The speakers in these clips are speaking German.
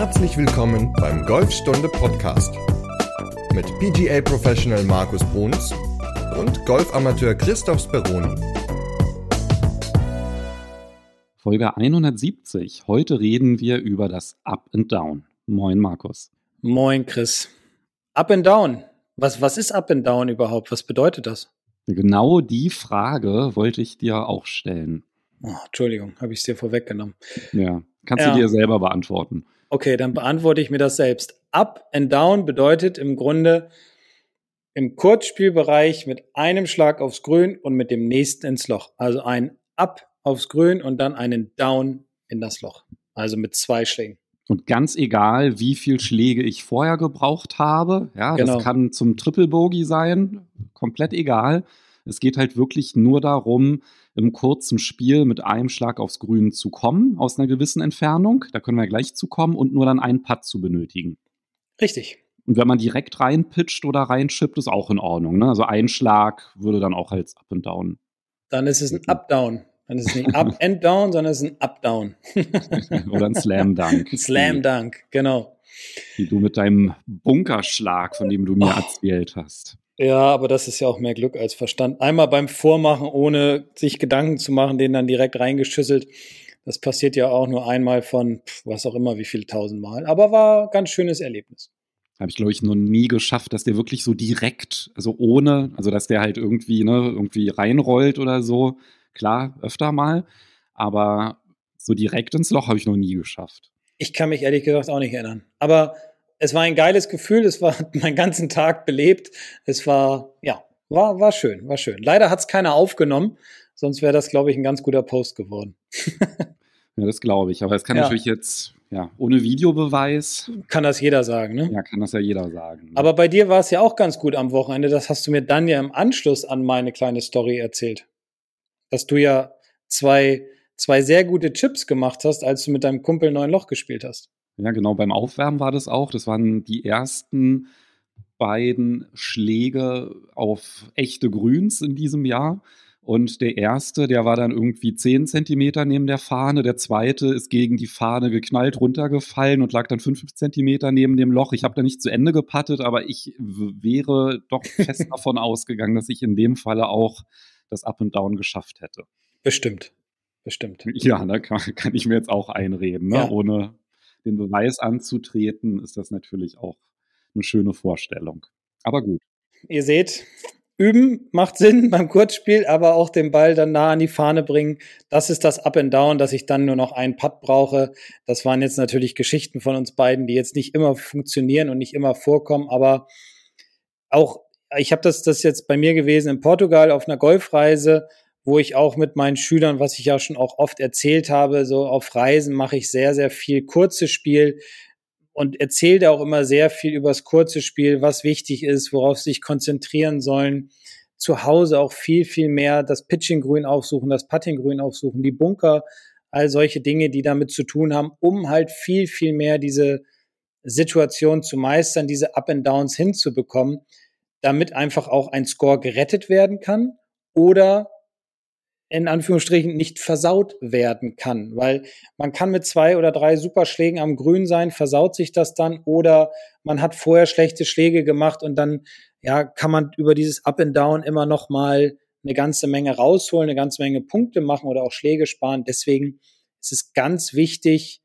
Herzlich willkommen beim Golfstunde Podcast mit PGA Professional Markus Bruns und Golfamateur Christoph Speroni. Folge 170. Heute reden wir über das Up and Down. Moin Markus. Moin Chris. Up and Down. Was, was ist Up and Down überhaupt? Was bedeutet das? Genau die Frage wollte ich dir auch stellen. Oh, Entschuldigung, habe ich es dir vorweggenommen. Ja, kannst ja. du dir selber beantworten. Okay, dann beantworte ich mir das selbst. Up and Down bedeutet im Grunde im Kurzspielbereich mit einem Schlag aufs Grün und mit dem nächsten ins Loch. Also ein Up aufs Grün und dann einen Down in das Loch. Also mit zwei Schlägen. Und ganz egal, wie viele Schläge ich vorher gebraucht habe, ja, genau. das kann zum Triple Bogey sein, komplett egal. Es geht halt wirklich nur darum, im kurzen Spiel mit einem Schlag aufs Grün zu kommen, aus einer gewissen Entfernung. Da können wir gleich zu kommen und nur dann einen Putt zu benötigen. Richtig. Und wenn man direkt reinpitcht oder reinschippt, ist auch in Ordnung. Ne? Also ein Schlag würde dann auch als Up and Down. Dann ist es ein Up-Down. Dann ist es nicht Up and Down, sondern es ist ein Up-Down. oder ein Slam Dunk. Ein Slam Dunk, genau. Wie du mit deinem Bunkerschlag, von dem du mir oh. erzählt hast. Ja, aber das ist ja auch mehr Glück als Verstand. Einmal beim Vormachen, ohne sich Gedanken zu machen, den dann direkt reingeschüsselt. Das passiert ja auch nur einmal von was auch immer, wie viele tausendmal. Aber war ein ganz schönes Erlebnis. Habe ich, glaube ich, noch nie geschafft, dass der wirklich so direkt, also ohne, also dass der halt irgendwie, ne, irgendwie reinrollt oder so. Klar, öfter mal. Aber so direkt ins Loch habe ich noch nie geschafft. Ich kann mich ehrlich gesagt auch nicht erinnern. Aber es war ein geiles Gefühl, es war meinen ganzen Tag belebt. Es war, ja, war, war schön, war schön. Leider hat es keiner aufgenommen, sonst wäre das, glaube ich, ein ganz guter Post geworden. ja, das glaube ich. Aber es kann ja. natürlich jetzt, ja, ohne Videobeweis. Kann das jeder sagen, ne? Ja, kann das ja jeder sagen. Ne? Aber bei dir war es ja auch ganz gut am Wochenende. Das hast du mir dann ja im Anschluss an meine kleine Story erzählt. Dass du ja zwei, zwei sehr gute Chips gemacht hast, als du mit deinem Kumpel neun Loch gespielt hast. Ja, genau, beim Aufwärmen war das auch. Das waren die ersten beiden Schläge auf echte Grüns in diesem Jahr. Und der erste, der war dann irgendwie 10 Zentimeter neben der Fahne. Der zweite ist gegen die Fahne geknallt runtergefallen und lag dann 5 Zentimeter neben dem Loch. Ich habe da nicht zu Ende gepattet, aber ich wäre doch fest davon ausgegangen, dass ich in dem Falle auch das Up and Down geschafft hätte. Bestimmt. Bestimmt. Ja, da kann, kann ich mir jetzt auch einreden, ne? ja. ohne, den Beweis anzutreten, ist das natürlich auch eine schöne Vorstellung. Aber gut. Ihr seht, üben macht Sinn beim Kurzspiel, aber auch den Ball dann nah an die Fahne bringen. Das ist das Up and Down, dass ich dann nur noch einen Putt brauche. Das waren jetzt natürlich Geschichten von uns beiden, die jetzt nicht immer funktionieren und nicht immer vorkommen, aber auch ich habe das das jetzt bei mir gewesen in Portugal auf einer Golfreise wo ich auch mit meinen Schülern, was ich ja schon auch oft erzählt habe, so auf Reisen mache ich sehr, sehr viel kurzes Spiel und erzähle auch immer sehr viel über das kurze Spiel, was wichtig ist, worauf sie sich konzentrieren sollen. Zu Hause auch viel, viel mehr das Pitching-Grün aufsuchen, das Putting-Grün aufsuchen, die Bunker, all solche Dinge, die damit zu tun haben, um halt viel, viel mehr diese Situation zu meistern, diese Up and Downs hinzubekommen, damit einfach auch ein Score gerettet werden kann oder in Anführungsstrichen nicht versaut werden kann, weil man kann mit zwei oder drei Superschlägen am Grün sein, versaut sich das dann oder man hat vorher schlechte Schläge gemacht und dann ja kann man über dieses Up and Down immer noch mal eine ganze Menge rausholen, eine ganze Menge Punkte machen oder auch Schläge sparen. Deswegen ist es ganz wichtig,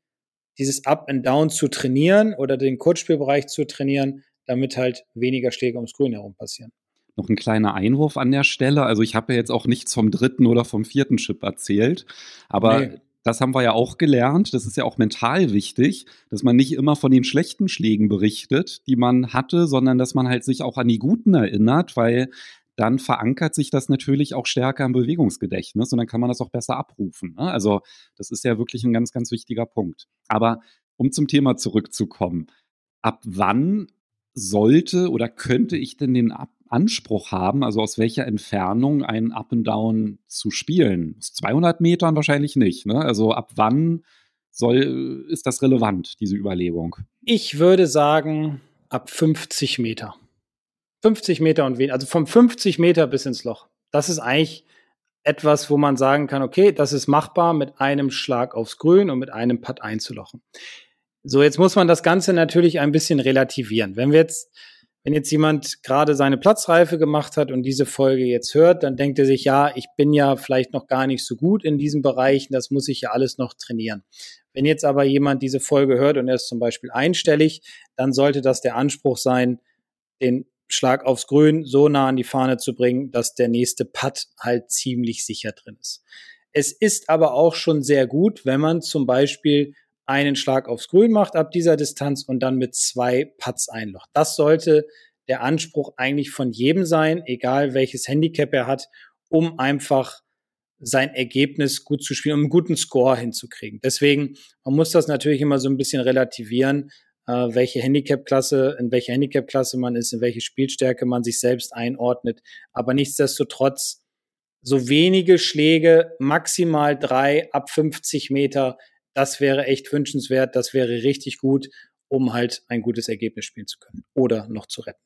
dieses Up and Down zu trainieren oder den Kurzspielbereich zu trainieren, damit halt weniger Schläge ums Grün herum passieren. Noch ein kleiner Einwurf an der Stelle. Also ich habe ja jetzt auch nichts vom dritten oder vom vierten Chip erzählt, aber nee. das haben wir ja auch gelernt. Das ist ja auch mental wichtig, dass man nicht immer von den schlechten Schlägen berichtet, die man hatte, sondern dass man halt sich auch an die guten erinnert, weil dann verankert sich das natürlich auch stärker im Bewegungsgedächtnis und dann kann man das auch besser abrufen. Ne? Also das ist ja wirklich ein ganz, ganz wichtiger Punkt. Aber um zum Thema zurückzukommen, ab wann sollte oder könnte ich denn den Ab Anspruch haben, also aus welcher Entfernung ein Up and Down zu spielen? Aus 200 Metern wahrscheinlich nicht. Ne? Also ab wann soll, ist das relevant, diese Überlegung? Ich würde sagen, ab 50 Meter. 50 Meter und weniger, also von 50 Meter bis ins Loch. Das ist eigentlich etwas, wo man sagen kann, okay, das ist machbar mit einem Schlag aufs Grün und mit einem Putt einzulochen. So, jetzt muss man das Ganze natürlich ein bisschen relativieren. Wenn wir jetzt, wenn jetzt jemand gerade seine Platzreife gemacht hat und diese Folge jetzt hört, dann denkt er sich, ja, ich bin ja vielleicht noch gar nicht so gut in diesen Bereichen, das muss ich ja alles noch trainieren. Wenn jetzt aber jemand diese Folge hört und er ist zum Beispiel einstellig, dann sollte das der Anspruch sein, den Schlag aufs Grün so nah an die Fahne zu bringen, dass der nächste Putt halt ziemlich sicher drin ist. Es ist aber auch schon sehr gut, wenn man zum Beispiel einen Schlag aufs Grün macht ab dieser Distanz und dann mit zwei Putts einlocht. Das sollte der Anspruch eigentlich von jedem sein, egal welches Handicap er hat, um einfach sein Ergebnis gut zu spielen, um einen guten Score hinzukriegen. Deswegen, man muss das natürlich immer so ein bisschen relativieren, äh, welche Handicap-Klasse, in welcher Handicap-Klasse man ist, in welche Spielstärke man sich selbst einordnet. Aber nichtsdestotrotz so wenige Schläge, maximal drei ab 50 Meter, das wäre echt wünschenswert, das wäre richtig gut, um halt ein gutes Ergebnis spielen zu können oder noch zu retten.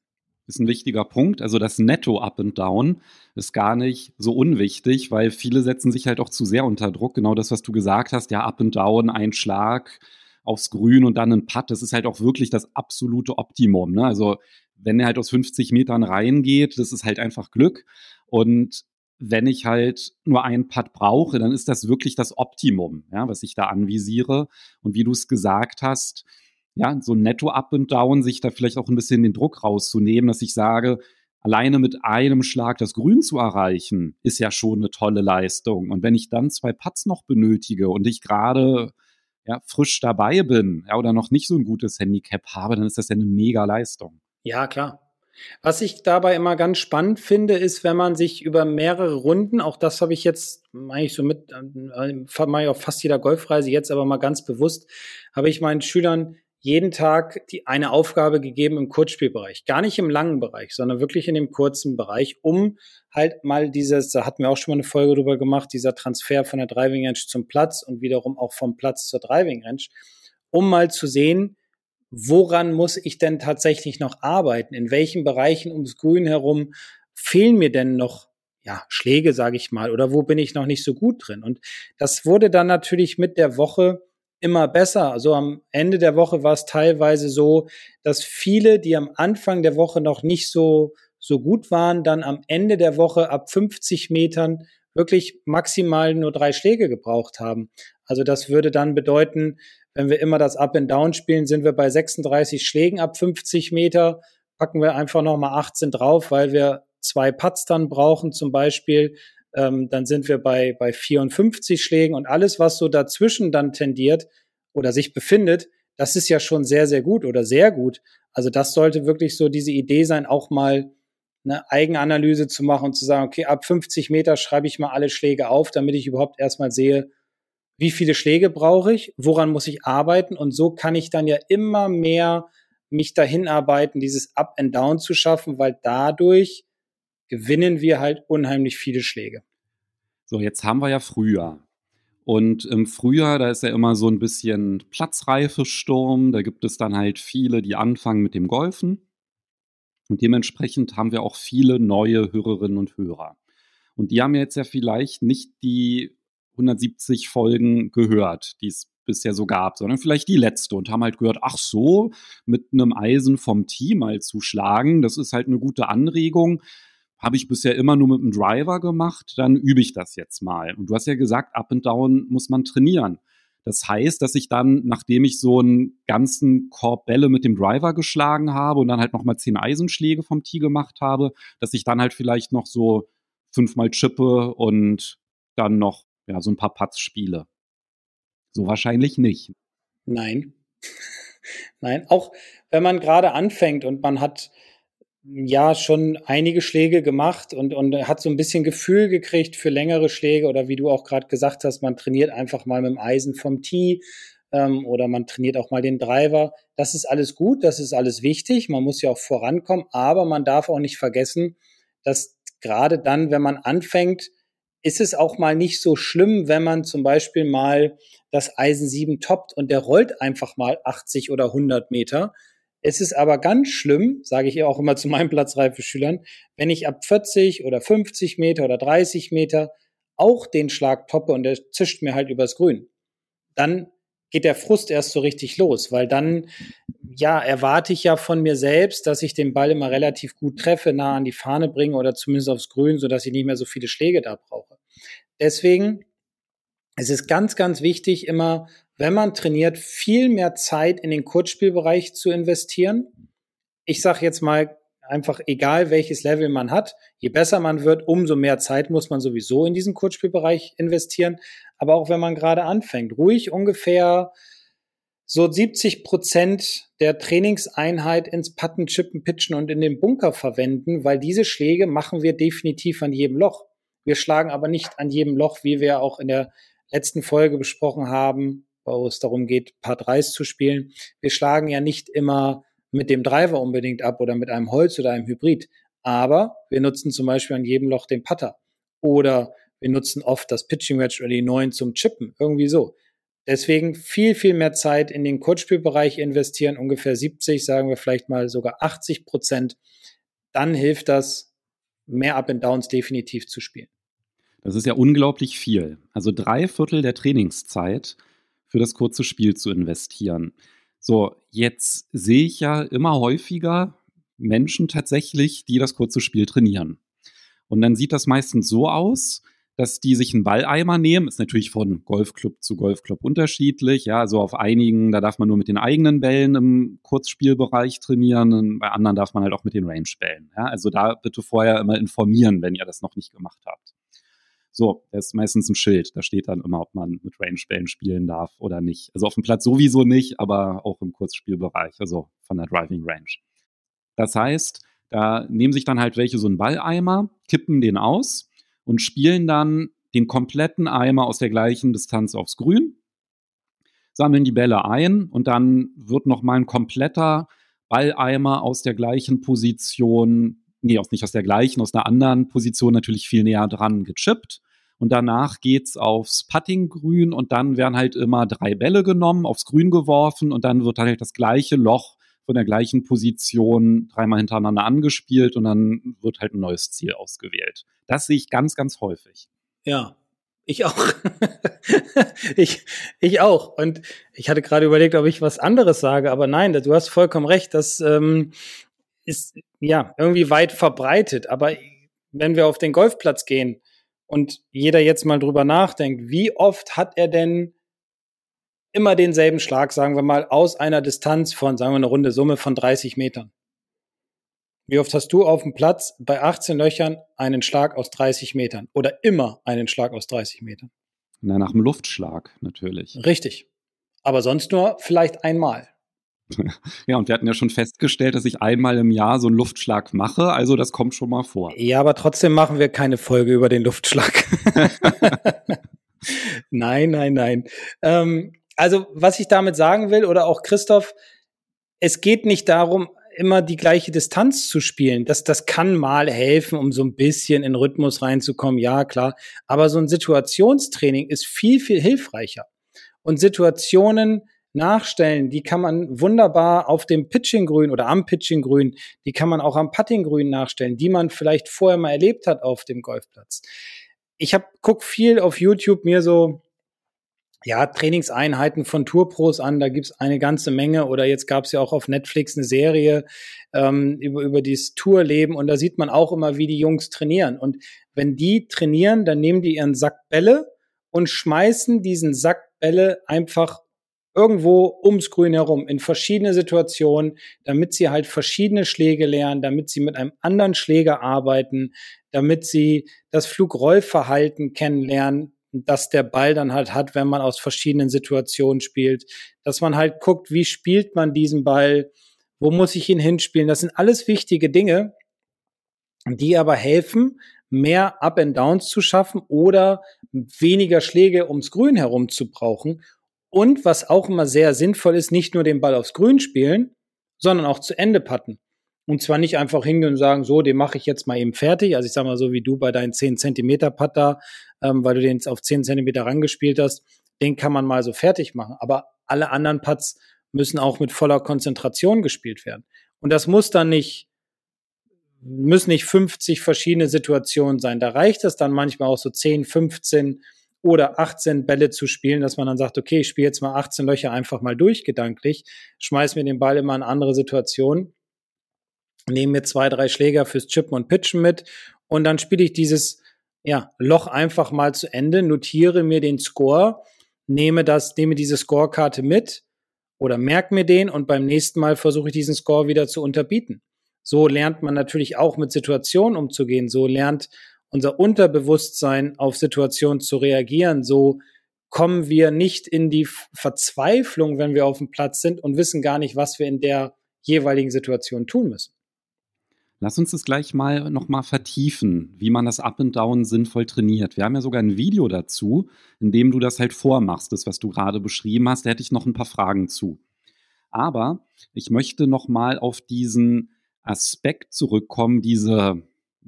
Ist ein wichtiger Punkt. Also das Netto Up and Down ist gar nicht so unwichtig, weil viele setzen sich halt auch zu sehr unter Druck. Genau das, was du gesagt hast, ja, Up and Down, ein Schlag aufs Grün und dann ein Putt, das ist halt auch wirklich das absolute Optimum. Ne? Also wenn er halt aus 50 Metern reingeht, das ist halt einfach Glück. Und wenn ich halt nur einen Putt brauche, dann ist das wirklich das Optimum, ja, was ich da anvisiere. Und wie du es gesagt hast, ja, so netto up and down, sich da vielleicht auch ein bisschen den Druck rauszunehmen, dass ich sage, alleine mit einem Schlag das Grün zu erreichen, ist ja schon eine tolle Leistung. Und wenn ich dann zwei Putts noch benötige und ich gerade ja, frisch dabei bin, ja, oder noch nicht so ein gutes Handicap habe, dann ist das ja eine mega Leistung. Ja, klar. Was ich dabei immer ganz spannend finde, ist, wenn man sich über mehrere Runden, auch das habe ich jetzt eigentlich so mit, äh, mache ich auf fast jeder Golfreise jetzt aber mal ganz bewusst, habe ich meinen Schülern jeden Tag die eine Aufgabe gegeben im Kurzspielbereich. Gar nicht im langen Bereich, sondern wirklich in dem kurzen Bereich, um halt mal dieses, da hatten wir auch schon mal eine Folge drüber gemacht, dieser Transfer von der Driving Range zum Platz und wiederum auch vom Platz zur Driving Range, um mal zu sehen, woran muss ich denn tatsächlich noch arbeiten? In welchen Bereichen ums Grün herum fehlen mir denn noch ja, Schläge, sage ich mal, oder wo bin ich noch nicht so gut drin? Und das wurde dann natürlich mit der Woche immer besser. Also am Ende der Woche war es teilweise so, dass viele, die am Anfang der Woche noch nicht so, so gut waren, dann am Ende der Woche ab 50 Metern wirklich maximal nur drei Schläge gebraucht haben. Also das würde dann bedeuten, wenn wir immer das Up and Down spielen, sind wir bei 36 Schlägen ab 50 Meter. Packen wir einfach nochmal 18 drauf, weil wir zwei Putts dann brauchen zum Beispiel. Ähm, dann sind wir bei, bei 54 Schlägen und alles, was so dazwischen dann tendiert oder sich befindet, das ist ja schon sehr, sehr gut oder sehr gut. Also das sollte wirklich so diese Idee sein, auch mal eine Eigenanalyse zu machen und zu sagen, okay, ab 50 Meter schreibe ich mal alle Schläge auf, damit ich überhaupt erstmal sehe, wie viele Schläge brauche ich, woran muss ich arbeiten und so kann ich dann ja immer mehr mich dahin arbeiten, dieses Up and Down zu schaffen, weil dadurch gewinnen wir halt unheimlich viele Schläge. So, jetzt haben wir ja Frühjahr. Und im Frühjahr, da ist ja immer so ein bisschen Platzreifesturm. Da gibt es dann halt viele, die anfangen mit dem Golfen. Und dementsprechend haben wir auch viele neue Hörerinnen und Hörer. Und die haben jetzt ja vielleicht nicht die 170 Folgen gehört, die es bisher so gab, sondern vielleicht die letzte und haben halt gehört, ach so, mit einem Eisen vom Team mal zu schlagen, das ist halt eine gute Anregung. Habe ich bisher immer nur mit dem Driver gemacht, dann übe ich das jetzt mal. Und du hast ja gesagt, up and down muss man trainieren. Das heißt, dass ich dann, nachdem ich so einen ganzen Korb Bälle mit dem Driver geschlagen habe und dann halt nochmal zehn Eisenschläge vom Tee gemacht habe, dass ich dann halt vielleicht noch so fünfmal chippe und dann noch ja, so ein paar Putts spiele. So wahrscheinlich nicht. Nein. Nein, auch wenn man gerade anfängt und man hat ja schon einige Schläge gemacht und, und hat so ein bisschen Gefühl gekriegt für längere Schläge oder wie du auch gerade gesagt hast, man trainiert einfach mal mit dem Eisen vom Tee ähm, oder man trainiert auch mal den Driver. Das ist alles gut, das ist alles wichtig, man muss ja auch vorankommen, aber man darf auch nicht vergessen, dass gerade dann, wenn man anfängt, ist es auch mal nicht so schlimm, wenn man zum Beispiel mal das Eisen 7 toppt und der rollt einfach mal 80 oder 100 Meter. Es ist aber ganz schlimm, sage ich auch immer zu meinen Platzreife-Schülern, wenn ich ab 40 oder 50 Meter oder 30 Meter auch den Schlag toppe und der zischt mir halt übers Grün. Dann geht der Frust erst so richtig los, weil dann, ja, erwarte ich ja von mir selbst, dass ich den Ball immer relativ gut treffe, nah an die Fahne bringe oder zumindest aufs Grün, sodass ich nicht mehr so viele Schläge da brauche. Deswegen es ist ganz, ganz wichtig, immer, wenn man trainiert, viel mehr Zeit in den Kurzspielbereich zu investieren. Ich sage jetzt mal einfach, egal welches Level man hat, je besser man wird, umso mehr Zeit muss man sowieso in diesen Kurzspielbereich investieren. Aber auch wenn man gerade anfängt, ruhig ungefähr so 70 Prozent der Trainingseinheit ins Putten, Chippen, Pitchen und in den Bunker verwenden, weil diese Schläge machen wir definitiv an jedem Loch. Wir schlagen aber nicht an jedem Loch, wie wir auch in der letzten Folge besprochen haben, wo es darum geht, Paar 3 zu spielen. Wir schlagen ja nicht immer mit dem Driver unbedingt ab oder mit einem Holz oder einem Hybrid. Aber wir nutzen zum Beispiel an jedem Loch den Putter. Oder wir nutzen oft das Pitching Wedge oder die neuen zum Chippen. Irgendwie so. Deswegen viel, viel mehr Zeit in den Kurzspielbereich investieren. Ungefähr 70, sagen wir vielleicht mal sogar 80 Prozent. Dann hilft das, mehr Up and Downs definitiv zu spielen. Das ist ja unglaublich viel. Also drei Viertel der Trainingszeit für das kurze Spiel zu investieren. So, jetzt sehe ich ja immer häufiger Menschen tatsächlich, die das kurze Spiel trainieren. Und dann sieht das meistens so aus, dass die sich einen Balleimer nehmen. Ist natürlich von Golfclub zu Golfclub unterschiedlich. Ja, also auf einigen, da darf man nur mit den eigenen Bällen im Kurzspielbereich trainieren. Bei anderen darf man halt auch mit den Range-Bällen. Ja, also da bitte vorher immer informieren, wenn ihr das noch nicht gemacht habt. So, da ist meistens ein Schild. Da steht dann immer, ob man mit Range-Bällen spielen darf oder nicht. Also auf dem Platz sowieso nicht, aber auch im Kurzspielbereich, also von der Driving Range. Das heißt, da nehmen sich dann halt welche so einen Balleimer, kippen den aus und spielen dann den kompletten Eimer aus der gleichen Distanz aufs Grün, sammeln die Bälle ein und dann wird nochmal ein kompletter Balleimer aus der gleichen Position nee, aus, nicht aus der gleichen, aus einer anderen Position natürlich viel näher dran gechippt. Und danach geht's aufs Puttinggrün und dann werden halt immer drei Bälle genommen, aufs Grün geworfen und dann wird halt das gleiche Loch von der gleichen Position dreimal hintereinander angespielt und dann wird halt ein neues Ziel ausgewählt. Das sehe ich ganz, ganz häufig. Ja, ich auch. ich, ich auch. Und ich hatte gerade überlegt, ob ich was anderes sage, aber nein, du hast vollkommen recht. dass ähm, ist ja irgendwie weit verbreitet. Aber wenn wir auf den Golfplatz gehen und jeder jetzt mal drüber nachdenkt, wie oft hat er denn immer denselben Schlag, sagen wir mal, aus einer Distanz von, sagen wir eine runde Summe von 30 Metern? Wie oft hast du auf dem Platz bei 18 Löchern einen Schlag aus 30 Metern oder immer einen Schlag aus 30 Metern? Na, nach dem Luftschlag natürlich. Richtig. Aber sonst nur vielleicht einmal. Ja, und wir hatten ja schon festgestellt, dass ich einmal im Jahr so einen Luftschlag mache. Also das kommt schon mal vor. Ja, aber trotzdem machen wir keine Folge über den Luftschlag. nein, nein, nein. Ähm, also was ich damit sagen will, oder auch Christoph, es geht nicht darum, immer die gleiche Distanz zu spielen. Das, das kann mal helfen, um so ein bisschen in Rhythmus reinzukommen. Ja, klar. Aber so ein Situationstraining ist viel, viel hilfreicher. Und Situationen, nachstellen. Die kann man wunderbar auf dem Pitchinggrün oder am Pitchinggrün, die kann man auch am Puttinggrün nachstellen, die man vielleicht vorher mal erlebt hat auf dem Golfplatz. Ich hab, guck viel auf YouTube mir so ja, Trainingseinheiten von Tourpros an, da gibt's eine ganze Menge. Oder jetzt gab's ja auch auf Netflix eine Serie ähm, über, über dieses Tourleben und da sieht man auch immer, wie die Jungs trainieren. Und wenn die trainieren, dann nehmen die ihren Sack Bälle und schmeißen diesen Sack Bälle einfach irgendwo ums Grün herum in verschiedene Situationen, damit sie halt verschiedene Schläge lernen, damit sie mit einem anderen Schläger arbeiten, damit sie das Flugrollverhalten kennenlernen, das der Ball dann halt hat, wenn man aus verschiedenen Situationen spielt, dass man halt guckt, wie spielt man diesen Ball, wo muss ich ihn hinspielen. Das sind alles wichtige Dinge, die aber helfen, mehr Up and Downs zu schaffen oder weniger Schläge ums Grün herum zu brauchen und was auch immer sehr sinnvoll ist, nicht nur den Ball aufs Grün spielen, sondern auch zu Ende putten. Und zwar nicht einfach hingehen und sagen, so, den mache ich jetzt mal eben fertig. Also ich sag mal so, wie du bei deinen 10 Zentimeter Putter, ähm, weil du den jetzt auf 10 Zentimeter rangespielt hast, den kann man mal so fertig machen. Aber alle anderen Putts müssen auch mit voller Konzentration gespielt werden. Und das muss dann nicht, müssen nicht 50 verschiedene Situationen sein. Da reicht es dann manchmal auch so 10, 15 oder 18 Bälle zu spielen, dass man dann sagt, okay, ich spiele jetzt mal 18 Löcher einfach mal durch gedanklich, schmeiß mir den Ball immer in andere Situationen, nehme mir zwei, drei Schläger fürs Chippen und Pitchen mit und dann spiele ich dieses ja, Loch einfach mal zu Ende, notiere mir den Score, nehme das, nehme diese Scorekarte mit oder merke mir den und beim nächsten Mal versuche ich diesen Score wieder zu unterbieten. So lernt man natürlich auch mit Situationen umzugehen. So lernt unser Unterbewusstsein auf Situationen zu reagieren. So kommen wir nicht in die Verzweiflung, wenn wir auf dem Platz sind und wissen gar nicht, was wir in der jeweiligen Situation tun müssen. Lass uns das gleich mal nochmal vertiefen, wie man das Up and Down sinnvoll trainiert. Wir haben ja sogar ein Video dazu, in dem du das halt vormachst, das, was du gerade beschrieben hast. Da hätte ich noch ein paar Fragen zu. Aber ich möchte nochmal auf diesen Aspekt zurückkommen, diese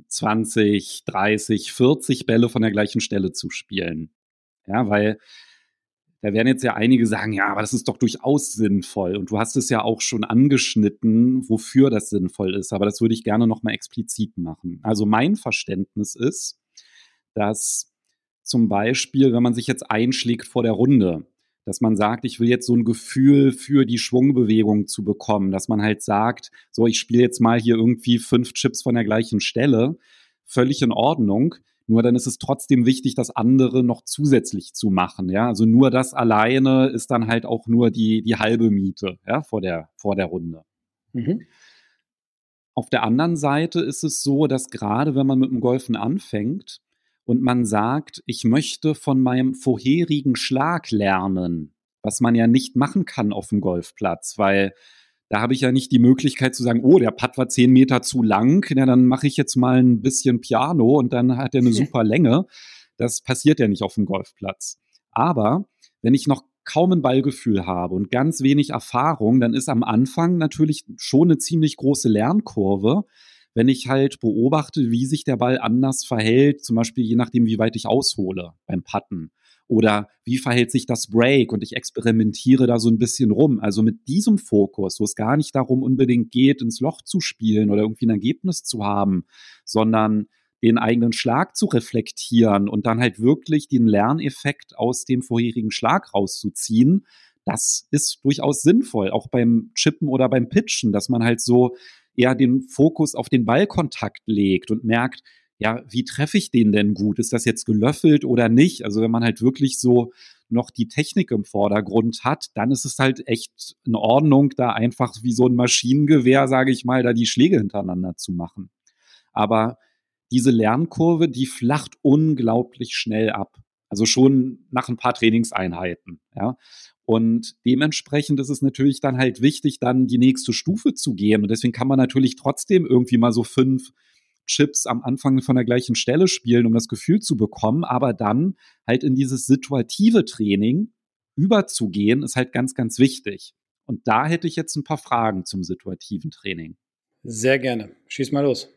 20, 30, 40 Bälle von der gleichen Stelle zu spielen. Ja, weil da werden jetzt ja einige sagen, ja, aber das ist doch durchaus sinnvoll. Und du hast es ja auch schon angeschnitten, wofür das sinnvoll ist. Aber das würde ich gerne nochmal explizit machen. Also mein Verständnis ist, dass zum Beispiel, wenn man sich jetzt einschlägt vor der Runde, dass man sagt, ich will jetzt so ein Gefühl für die Schwungbewegung zu bekommen, dass man halt sagt, so, ich spiele jetzt mal hier irgendwie fünf Chips von der gleichen Stelle, völlig in Ordnung. Nur dann ist es trotzdem wichtig, das andere noch zusätzlich zu machen. Ja, also nur das alleine ist dann halt auch nur die, die halbe Miete, ja, vor der, vor der Runde. Mhm. Auf der anderen Seite ist es so, dass gerade wenn man mit dem Golfen anfängt und man sagt, ich möchte von meinem vorherigen Schlag lernen, was man ja nicht machen kann auf dem Golfplatz, weil da habe ich ja nicht die Möglichkeit zu sagen, oh, der Putt war zehn Meter zu lang, ja, dann mache ich jetzt mal ein bisschen Piano und dann hat er eine super Länge. Das passiert ja nicht auf dem Golfplatz. Aber wenn ich noch kaum ein Ballgefühl habe und ganz wenig Erfahrung, dann ist am Anfang natürlich schon eine ziemlich große Lernkurve, wenn ich halt beobachte, wie sich der Ball anders verhält, zum Beispiel je nachdem, wie weit ich aushole beim Putten oder wie verhält sich das Break und ich experimentiere da so ein bisschen rum. Also mit diesem Fokus, wo es gar nicht darum unbedingt geht, ins Loch zu spielen oder irgendwie ein Ergebnis zu haben, sondern den eigenen Schlag zu reflektieren und dann halt wirklich den Lerneffekt aus dem vorherigen Schlag rauszuziehen, das ist durchaus sinnvoll, auch beim Chippen oder beim Pitchen, dass man halt so eher den Fokus auf den Ballkontakt legt und merkt, ja, wie treffe ich den denn gut? Ist das jetzt gelöffelt oder nicht? Also wenn man halt wirklich so noch die Technik im Vordergrund hat, dann ist es halt echt in Ordnung, da einfach wie so ein Maschinengewehr, sage ich mal, da die Schläge hintereinander zu machen. Aber diese Lernkurve, die flacht unglaublich schnell ab. Also schon nach ein paar Trainingseinheiten, ja. Und dementsprechend ist es natürlich dann halt wichtig, dann die nächste Stufe zu gehen. Und deswegen kann man natürlich trotzdem irgendwie mal so fünf Chips am Anfang von der gleichen Stelle spielen, um das Gefühl zu bekommen, aber dann halt in dieses situative Training überzugehen, ist halt ganz, ganz wichtig. Und da hätte ich jetzt ein paar Fragen zum situativen Training. Sehr gerne. Schieß mal los.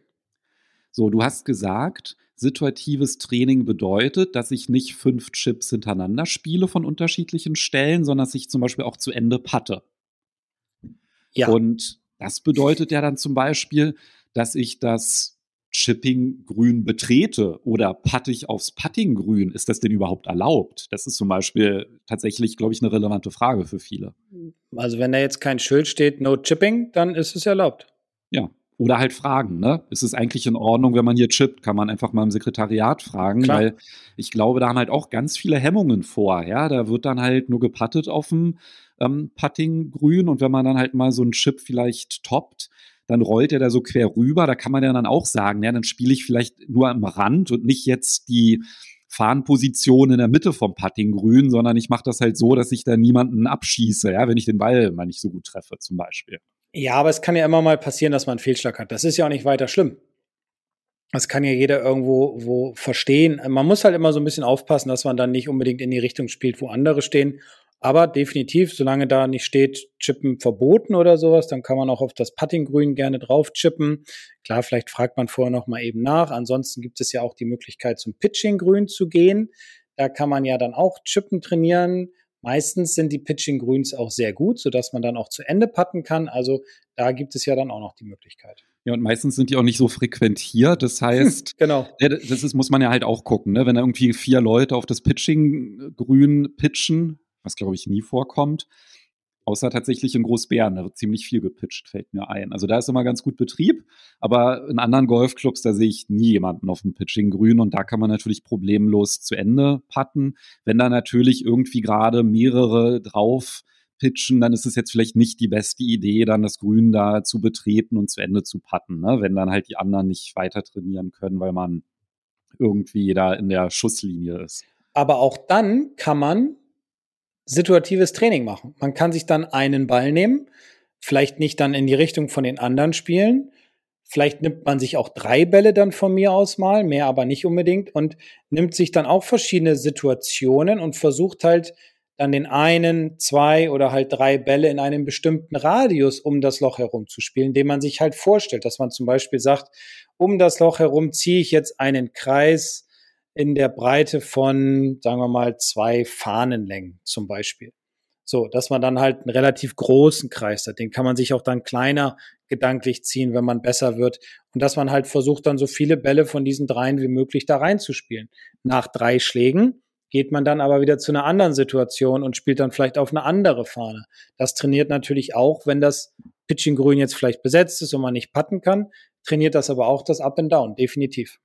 So, du hast gesagt, situatives Training bedeutet, dass ich nicht fünf Chips hintereinander spiele von unterschiedlichen Stellen, sondern dass ich zum Beispiel auch zu Ende patte. Ja. Und das bedeutet ja dann zum Beispiel, dass ich das Chipping-Grün betrete oder patte ich aufs Putting-Grün, ist das denn überhaupt erlaubt? Das ist zum Beispiel tatsächlich, glaube ich, eine relevante Frage für viele. Also wenn da jetzt kein Schild steht, no chipping, dann ist es erlaubt. Ja. Oder halt fragen, ne? Ist es eigentlich in Ordnung, wenn man hier chippt? Kann man einfach mal im Sekretariat fragen, Klar. weil ich glaube, da haben halt auch ganz viele Hemmungen vor. Ja, da wird dann halt nur gepattet auf dem ähm, Putting-Grün und wenn man dann halt mal so einen Chip vielleicht toppt, dann rollt er da so quer rüber. Da kann man ja dann auch sagen, ja, dann spiele ich vielleicht nur am Rand und nicht jetzt die Fahnenposition in der Mitte vom Putting grün, sondern ich mache das halt so, dass ich da niemanden abschieße, ja, wenn ich den Ball mal nicht so gut treffe, zum Beispiel. Ja, aber es kann ja immer mal passieren, dass man einen Fehlschlag hat. Das ist ja auch nicht weiter schlimm. Das kann ja jeder irgendwo wo verstehen. Man muss halt immer so ein bisschen aufpassen, dass man dann nicht unbedingt in die Richtung spielt, wo andere stehen aber definitiv, solange da nicht steht, Chippen verboten oder sowas, dann kann man auch auf das Puttinggrün gerne drauf chippen. Klar, vielleicht fragt man vorher noch mal eben nach. Ansonsten gibt es ja auch die Möglichkeit, zum Pitchinggrün zu gehen. Da kann man ja dann auch Chippen trainieren. Meistens sind die Pitching-Grüns auch sehr gut, sodass man dann auch zu Ende putten kann. Also da gibt es ja dann auch noch die Möglichkeit. Ja, und meistens sind die auch nicht so frequentiert. Das heißt, genau. das ist, muss man ja halt auch gucken, ne? wenn da irgendwie vier Leute auf das Pitching-Grün pitchen, was glaube ich nie vorkommt, außer tatsächlich in Großbären, da wird ziemlich viel gepitcht, fällt mir ein. Also da ist immer ganz gut Betrieb, aber in anderen Golfclubs, da sehe ich nie jemanden auf dem Pitching grün und da kann man natürlich problemlos zu Ende patten. Wenn da natürlich irgendwie gerade mehrere drauf pitchen, dann ist es jetzt vielleicht nicht die beste Idee, dann das Grün da zu betreten und zu Ende zu patten, ne? wenn dann halt die anderen nicht weiter trainieren können, weil man irgendwie da in der Schusslinie ist. Aber auch dann kann man situatives Training machen. Man kann sich dann einen Ball nehmen, vielleicht nicht dann in die Richtung von den anderen spielen. Vielleicht nimmt man sich auch drei Bälle dann von mir aus mal, mehr aber nicht unbedingt und nimmt sich dann auch verschiedene Situationen und versucht halt dann den einen, zwei oder halt drei Bälle in einem bestimmten Radius um das Loch herum zu spielen, den man sich halt vorstellt, dass man zum Beispiel sagt, um das Loch herum ziehe ich jetzt einen Kreis in der Breite von, sagen wir mal, zwei Fahnenlängen zum Beispiel. So, dass man dann halt einen relativ großen Kreis hat. Den kann man sich auch dann kleiner gedanklich ziehen, wenn man besser wird. Und dass man halt versucht, dann so viele Bälle von diesen dreien wie möglich da reinzuspielen. Nach drei Schlägen geht man dann aber wieder zu einer anderen Situation und spielt dann vielleicht auf eine andere Fahne. Das trainiert natürlich auch, wenn das Pitching Grün jetzt vielleicht besetzt ist und man nicht putten kann, trainiert das aber auch das Up and Down, definitiv.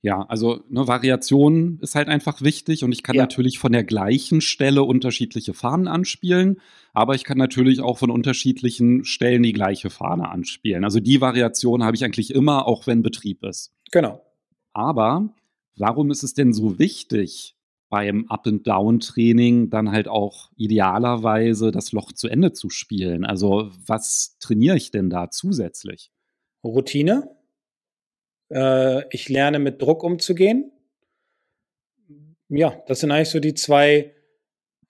Ja, also eine Variation ist halt einfach wichtig und ich kann ja. natürlich von der gleichen Stelle unterschiedliche Fahnen anspielen, aber ich kann natürlich auch von unterschiedlichen Stellen die gleiche Fahne anspielen. Also die Variation habe ich eigentlich immer, auch wenn Betrieb ist. Genau. Aber warum ist es denn so wichtig, beim Up-and-Down-Training dann halt auch idealerweise das Loch zu Ende zu spielen? Also was trainiere ich denn da zusätzlich? Routine, äh, ich lerne mit Druck umzugehen. Ja, das sind eigentlich so die zwei.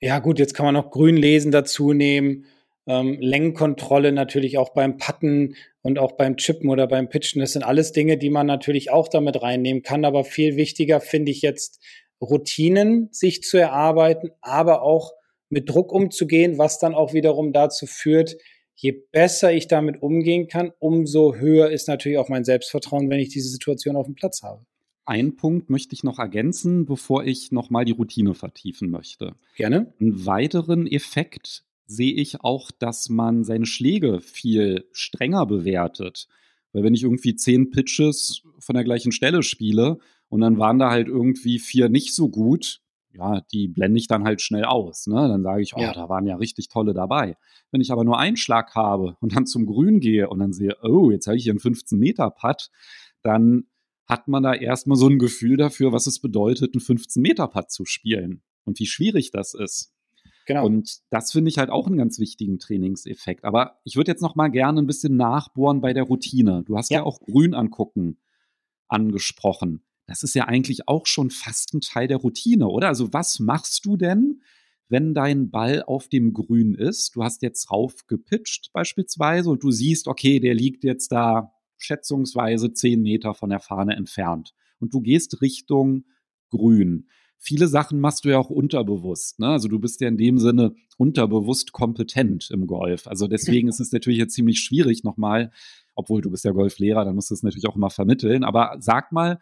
Ja, gut, jetzt kann man noch Grünlesen dazu nehmen. Ähm, Längenkontrolle natürlich auch beim Patten und auch beim Chippen oder beim Pitchen. Das sind alles Dinge, die man natürlich auch damit reinnehmen kann. Aber viel wichtiger finde ich jetzt Routinen sich zu erarbeiten, aber auch mit Druck umzugehen, was dann auch wiederum dazu führt, je besser ich damit umgehen kann, umso höher ist natürlich auch mein Selbstvertrauen, wenn ich diese Situation auf dem Platz habe. Ein Punkt möchte ich noch ergänzen, bevor ich nochmal die Routine vertiefen möchte. Gerne. Einen weiteren Effekt sehe ich auch, dass man seine Schläge viel strenger bewertet. Weil wenn ich irgendwie zehn Pitches von der gleichen Stelle spiele und dann waren da halt irgendwie vier nicht so gut, ja, die blende ich dann halt schnell aus. Ne? Dann sage ich, oh, ja. da waren ja richtig tolle dabei. Wenn ich aber nur einen Schlag habe und dann zum Grün gehe und dann sehe, oh, jetzt habe ich hier einen 15-Meter-Putt, dann hat man da erstmal so ein Gefühl dafür, was es bedeutet, einen 15-Meter-Putt zu spielen und wie schwierig das ist. Genau. Und das finde ich halt auch einen ganz wichtigen Trainingseffekt. Aber ich würde jetzt noch mal gerne ein bisschen nachbohren bei der Routine. Du hast ja, ja auch Grün angucken angesprochen das ist ja eigentlich auch schon fast ein Teil der Routine, oder? Also was machst du denn, wenn dein Ball auf dem Grün ist? Du hast jetzt rauf gepitcht beispielsweise und du siehst, okay, der liegt jetzt da schätzungsweise zehn Meter von der Fahne entfernt und du gehst Richtung Grün. Viele Sachen machst du ja auch unterbewusst. Ne? Also du bist ja in dem Sinne unterbewusst kompetent im Golf. Also deswegen ist es natürlich jetzt ziemlich schwierig nochmal, obwohl du bist ja Golflehrer, dann musst du es natürlich auch immer vermitteln. Aber sag mal,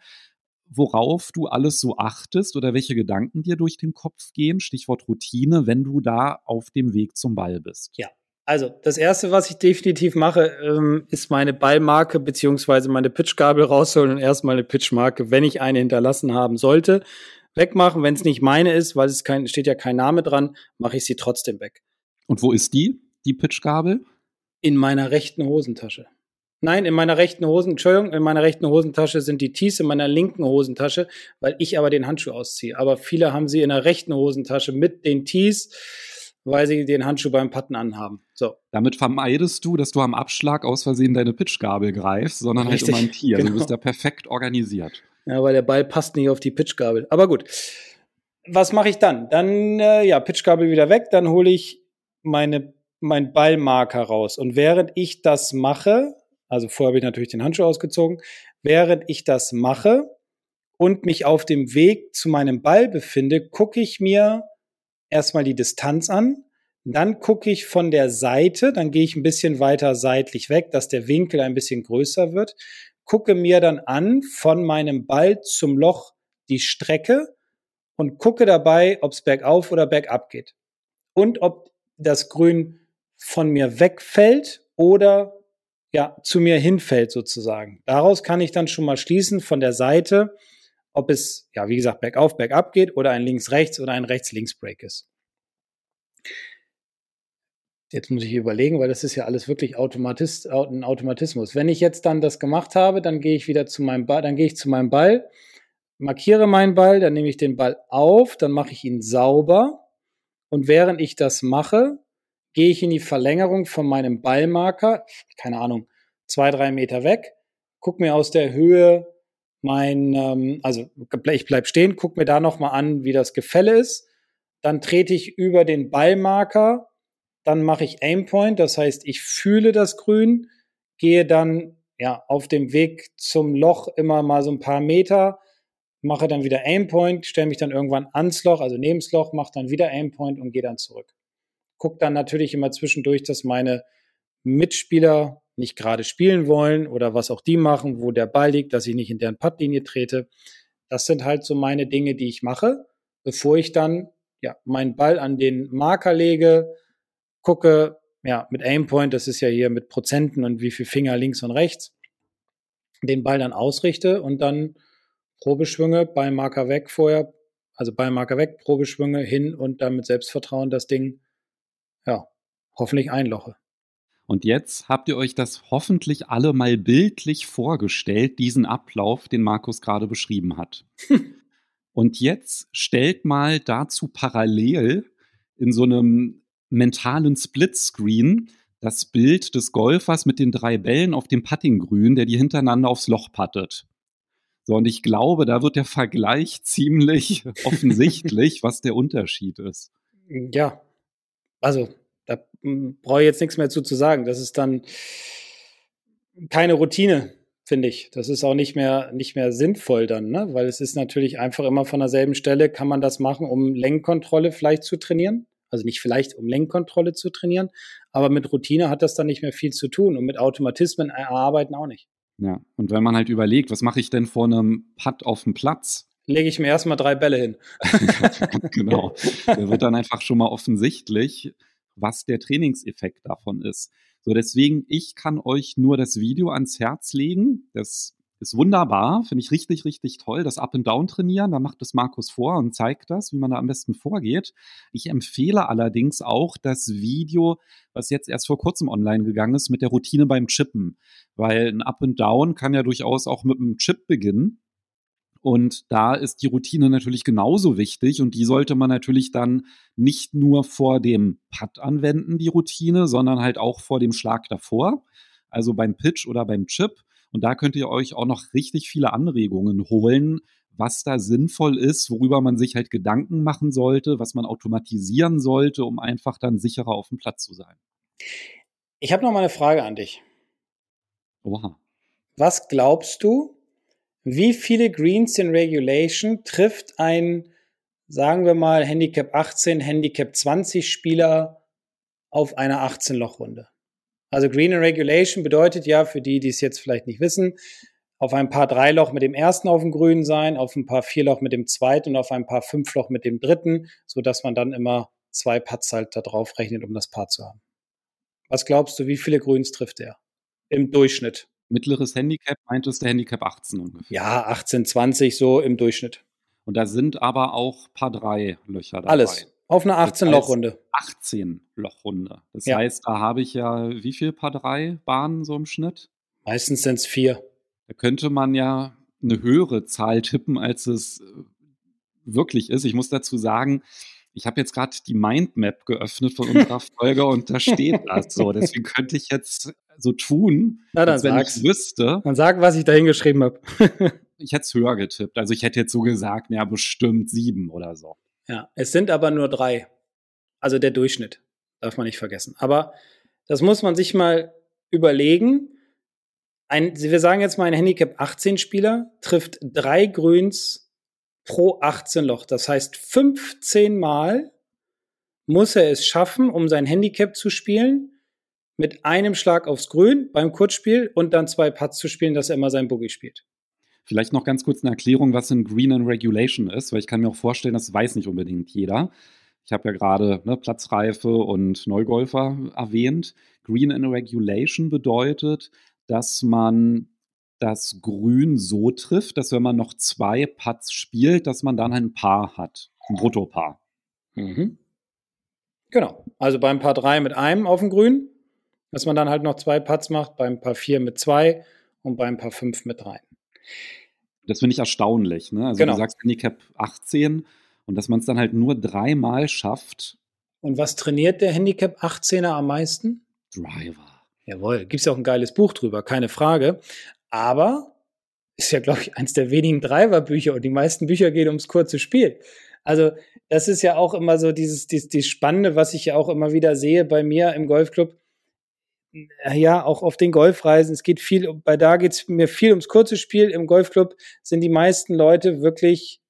worauf du alles so achtest oder welche Gedanken dir durch den Kopf gehen, Stichwort Routine, wenn du da auf dem Weg zum Ball bist? Ja. Also, das erste, was ich definitiv mache, ähm, ist meine Ballmarke beziehungsweise meine Pitchgabel rausholen und erstmal eine Pitchmarke, wenn ich eine hinterlassen haben sollte, wegmachen. Wenn es nicht meine ist, weil es kein, steht ja kein Name dran, mache ich sie trotzdem weg. Und wo ist die, die Pitchgabel? In meiner rechten Hosentasche. Nein, in meiner rechten Hosen, Entschuldigung, in meiner rechten Hosentasche sind die Tees, in meiner linken Hosentasche, weil ich aber den Handschuh ausziehe. Aber viele haben sie in der rechten Hosentasche mit den Tees, weil sie den Handschuh beim Patten anhaben. So. Damit vermeidest du, dass du am Abschlag aus Versehen deine Pitchgabel greifst, sondern Richtig, halt um ein Tee. Also genau. du bist ja perfekt organisiert. Ja, weil der Ball passt nicht auf die Pitchgabel. Aber gut. Was mache ich dann? Dann, äh, ja, Pitchgabel wieder weg, dann hole ich meine, mein Ballmarker raus. Und während ich das mache, also vorher habe ich natürlich den Handschuh ausgezogen. Während ich das mache und mich auf dem Weg zu meinem Ball befinde, gucke ich mir erstmal die Distanz an, Dann gucke ich von der Seite, dann gehe ich ein bisschen weiter seitlich weg, dass der Winkel ein bisschen größer wird. Gucke mir dann an von meinem Ball zum Loch die Strecke und gucke dabei, ob es bergauf oder bergab geht. Und ob das Grün von mir wegfällt oder ja, zu mir hinfällt sozusagen. Daraus kann ich dann schon mal schließen von der Seite, ob es, ja, wie gesagt, bergauf, bergab geht oder ein links-rechts oder ein rechts-links-Break ist. Jetzt muss ich überlegen, weil das ist ja alles wirklich Automatis ein Automatismus. Wenn ich jetzt dann das gemacht habe, dann gehe ich wieder zu meinem Ball, dann gehe ich zu meinem Ball, markiere meinen Ball, dann nehme ich den Ball auf, dann mache ich ihn sauber und während ich das mache, gehe ich in die Verlängerung von meinem Ballmarker, keine Ahnung, zwei, drei Meter weg, guck mir aus der Höhe mein, ähm, also ich bleib stehen, guck mir da nochmal an, wie das Gefälle ist. Dann trete ich über den Ballmarker, dann mache ich Aimpoint, das heißt, ich fühle das Grün, gehe dann ja auf dem Weg zum Loch immer mal so ein paar Meter, mache dann wieder Aimpoint, stelle mich dann irgendwann ans Loch, also neben das Loch, mache dann wieder Aimpoint und gehe dann zurück. Guck dann natürlich immer zwischendurch, dass meine Mitspieler nicht gerade spielen wollen oder was auch die machen, wo der Ball liegt, dass ich nicht in deren Puttlinie trete. Das sind halt so meine Dinge, die ich mache, bevor ich dann ja meinen Ball an den Marker lege, gucke, ja, mit Aimpoint, das ist ja hier mit Prozenten und wie viel Finger links und rechts, den Ball dann ausrichte und dann Probeschwünge, Ballmarker weg vorher, also Ballmarker weg, Probeschwünge hin und dann mit Selbstvertrauen das Ding, ja, hoffentlich einloche. Und jetzt habt ihr euch das hoffentlich alle mal bildlich vorgestellt, diesen Ablauf, den Markus gerade beschrieben hat. Und jetzt stellt mal dazu parallel in so einem mentalen Splitscreen das Bild des Golfers mit den drei Bällen auf dem Puttinggrün, der die hintereinander aufs Loch pattet. So, und ich glaube, da wird der Vergleich ziemlich offensichtlich, was der Unterschied ist. Ja, also da brauche ich jetzt nichts mehr zu, zu sagen. Das ist dann keine Routine, finde ich. Das ist auch nicht mehr, nicht mehr sinnvoll dann, ne? weil es ist natürlich einfach immer von derselben Stelle, kann man das machen, um Lenkkontrolle vielleicht zu trainieren. Also nicht vielleicht, um Lenkkontrolle zu trainieren, aber mit Routine hat das dann nicht mehr viel zu tun und mit Automatismen erarbeiten auch nicht. Ja, und wenn man halt überlegt, was mache ich denn vor einem Putt auf dem Platz? Lege ich mir erstmal drei Bälle hin. genau. Der wird dann einfach schon mal offensichtlich, was der Trainingseffekt davon ist. So, deswegen, ich kann euch nur das Video ans Herz legen. Das ist wunderbar, finde ich richtig, richtig toll. Das Up and Down trainieren, da macht es Markus vor und zeigt das, wie man da am besten vorgeht. Ich empfehle allerdings auch das Video, was jetzt erst vor kurzem online gegangen ist, mit der Routine beim Chippen. Weil ein Up and Down kann ja durchaus auch mit einem Chip beginnen. Und da ist die Routine natürlich genauso wichtig und die sollte man natürlich dann nicht nur vor dem Putt anwenden, die Routine, sondern halt auch vor dem Schlag davor, also beim Pitch oder beim Chip. Und da könnt ihr euch auch noch richtig viele Anregungen holen, was da sinnvoll ist, worüber man sich halt Gedanken machen sollte, was man automatisieren sollte, um einfach dann sicherer auf dem Platz zu sein. Ich habe noch mal eine Frage an dich. Oha. Was glaubst du, wie viele Greens in Regulation trifft ein, sagen wir mal, Handicap 18, Handicap 20 Spieler auf einer 18-Loch-Runde? Also Green in Regulation bedeutet ja, für die, die es jetzt vielleicht nicht wissen, auf ein paar Dreiloch mit dem ersten auf dem Grün sein, auf ein paar Vierloch mit dem zweiten und auf ein paar Fünfloch mit dem dritten, so dass man dann immer zwei Putts halt da drauf rechnet, um das Paar zu haben. Was glaubst du, wie viele Grüns trifft er im Durchschnitt? Mittleres Handicap meintest du Handicap 18 ungefähr. Ja, 18, 20 so im Durchschnitt. Und da sind aber auch paar drei Löcher dabei. Alles. Auf einer 18-Loch-Runde. 18-Loch-Runde. Das ja. heißt, da habe ich ja wie viel Paar drei Bahnen so im Schnitt? Meistens sind es vier. Da könnte man ja eine höhere Zahl tippen, als es äh, wirklich ist. Ich muss dazu sagen, ich habe jetzt gerade die Mindmap geöffnet von unserer Folge und da steht das so. Deswegen könnte ich jetzt so tun, Na, als wenn ich wüsste. Dann sag, was ich da hingeschrieben habe. ich hätte es höher getippt. Also ich hätte jetzt so gesagt, ja, bestimmt sieben oder so. Ja, es sind aber nur drei. Also der Durchschnitt, darf man nicht vergessen. Aber das muss man sich mal überlegen. Ein, wir sagen jetzt mal, ein Handicap 18 Spieler trifft drei Grüns pro 18 Loch. Das heißt 15 Mal muss er es schaffen, um sein Handicap zu spielen, mit einem Schlag aufs Grün beim Kurzspiel und dann zwei Putts zu spielen, dass er immer sein Boogie spielt. Vielleicht noch ganz kurz eine Erklärung, was ein Green and Regulation ist, weil ich kann mir auch vorstellen, das weiß nicht unbedingt jeder. Ich habe ja gerade ne, Platzreife und Neugolfer erwähnt. Green and Regulation bedeutet, dass man das Grün so trifft, dass wenn man noch zwei Putts spielt, dass man dann ein Paar hat, ein Bruttopaar. Mhm. Genau. Also beim Paar 3 mit einem auf dem Grün, dass man dann halt noch zwei Putts macht, beim Paar 4 mit zwei und beim Paar 5 mit drei. Das finde ich erstaunlich. Ne? Also genau. du sagst Handicap 18 und dass man es dann halt nur dreimal schafft. Und was trainiert der Handicap 18er am meisten? Driver. Jawohl, gibt es ja auch ein geiles Buch drüber, keine Frage. Aber ist ja, glaube ich, eins der wenigen Driver-Bücher und die meisten Bücher gehen ums kurze Spiel. Also, das ist ja auch immer so dieses, dieses, dieses Spannende, was ich ja auch immer wieder sehe bei mir im Golfclub. Ja, auch auf den Golfreisen. Es geht viel, bei da geht es mir viel ums kurze Spiel. Im Golfclub sind die meisten Leute wirklich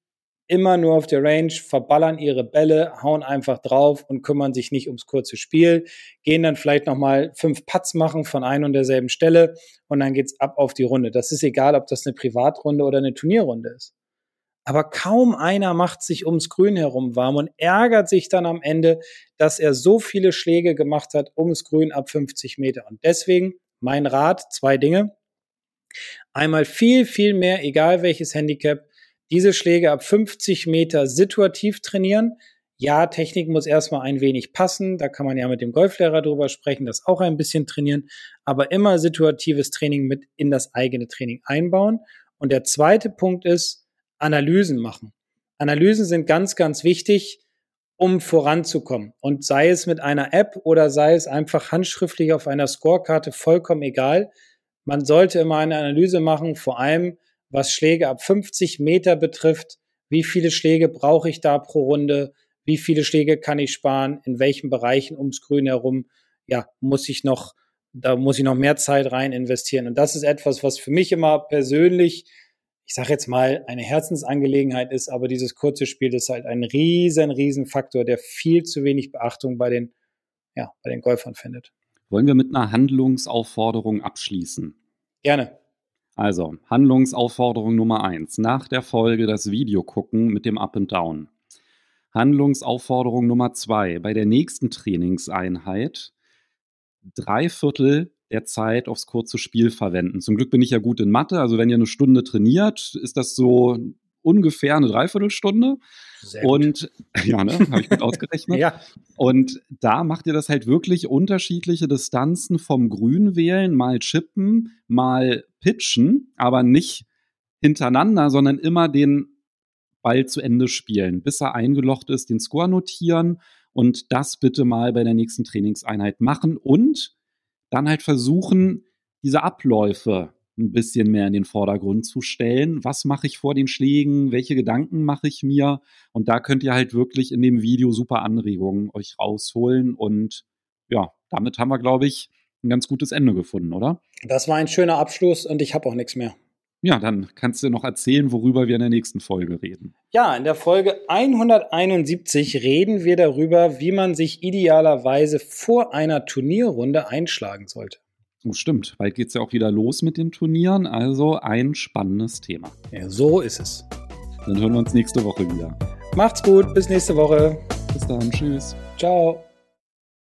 immer nur auf der Range, verballern ihre Bälle, hauen einfach drauf und kümmern sich nicht ums kurze Spiel, gehen dann vielleicht nochmal fünf Putts machen von ein und derselben Stelle und dann geht's ab auf die Runde. Das ist egal, ob das eine Privatrunde oder eine Turnierrunde ist. Aber kaum einer macht sich ums Grün herum warm und ärgert sich dann am Ende, dass er so viele Schläge gemacht hat ums Grün ab 50 Meter. Und deswegen mein Rat, zwei Dinge. Einmal viel, viel mehr, egal welches Handicap, diese Schläge ab 50 Meter situativ trainieren. Ja, Technik muss erstmal ein wenig passen. Da kann man ja mit dem Golflehrer drüber sprechen, das auch ein bisschen trainieren. Aber immer situatives Training mit in das eigene Training einbauen. Und der zweite Punkt ist, Analysen machen. Analysen sind ganz, ganz wichtig, um voranzukommen. Und sei es mit einer App oder sei es einfach handschriftlich auf einer Scorekarte, vollkommen egal. Man sollte immer eine Analyse machen, vor allem was Schläge ab 50 Meter betrifft. Wie viele Schläge brauche ich da pro Runde? Wie viele Schläge kann ich sparen? In welchen Bereichen ums Grün herum? Ja, muss ich noch, da muss ich noch mehr Zeit rein investieren. Und das ist etwas, was für mich immer persönlich, ich sage jetzt mal, eine Herzensangelegenheit ist, aber dieses kurze Spiel ist halt ein riesen, riesen Faktor, der viel zu wenig Beachtung bei den, ja, bei den Golfern findet. Wollen wir mit einer Handlungsaufforderung abschließen? Gerne. Also, Handlungsaufforderung Nummer eins. Nach der Folge das Video gucken mit dem Up and Down. Handlungsaufforderung Nummer zwei. Bei der nächsten Trainingseinheit drei Viertel der Zeit aufs kurze Spiel verwenden. Zum Glück bin ich ja gut in Mathe. Also wenn ihr eine Stunde trainiert, ist das so ungefähr eine Dreiviertelstunde. Sehr und ja, ne, habe ich gut ausgerechnet. ja. Und da macht ihr das halt wirklich unterschiedliche Distanzen vom Grün wählen, mal chippen, mal pitchen, aber nicht hintereinander, sondern immer den Ball zu Ende spielen, bis er eingelocht ist, den Score notieren und das bitte mal bei der nächsten Trainingseinheit machen und dann halt versuchen, diese Abläufe ein bisschen mehr in den Vordergrund zu stellen. Was mache ich vor den Schlägen? Welche Gedanken mache ich mir? Und da könnt ihr halt wirklich in dem Video super Anregungen euch rausholen. Und ja, damit haben wir, glaube ich, ein ganz gutes Ende gefunden, oder? Das war ein schöner Abschluss und ich habe auch nichts mehr. Ja, dann kannst du noch erzählen, worüber wir in der nächsten Folge reden. Ja, in der Folge 171 reden wir darüber, wie man sich idealerweise vor einer Turnierrunde einschlagen sollte. Oh, stimmt, bald geht es ja auch wieder los mit den Turnieren, also ein spannendes Thema. Ja, so ist es. Dann hören wir uns nächste Woche wieder. Macht's gut, bis nächste Woche. Bis dann, tschüss. Ciao.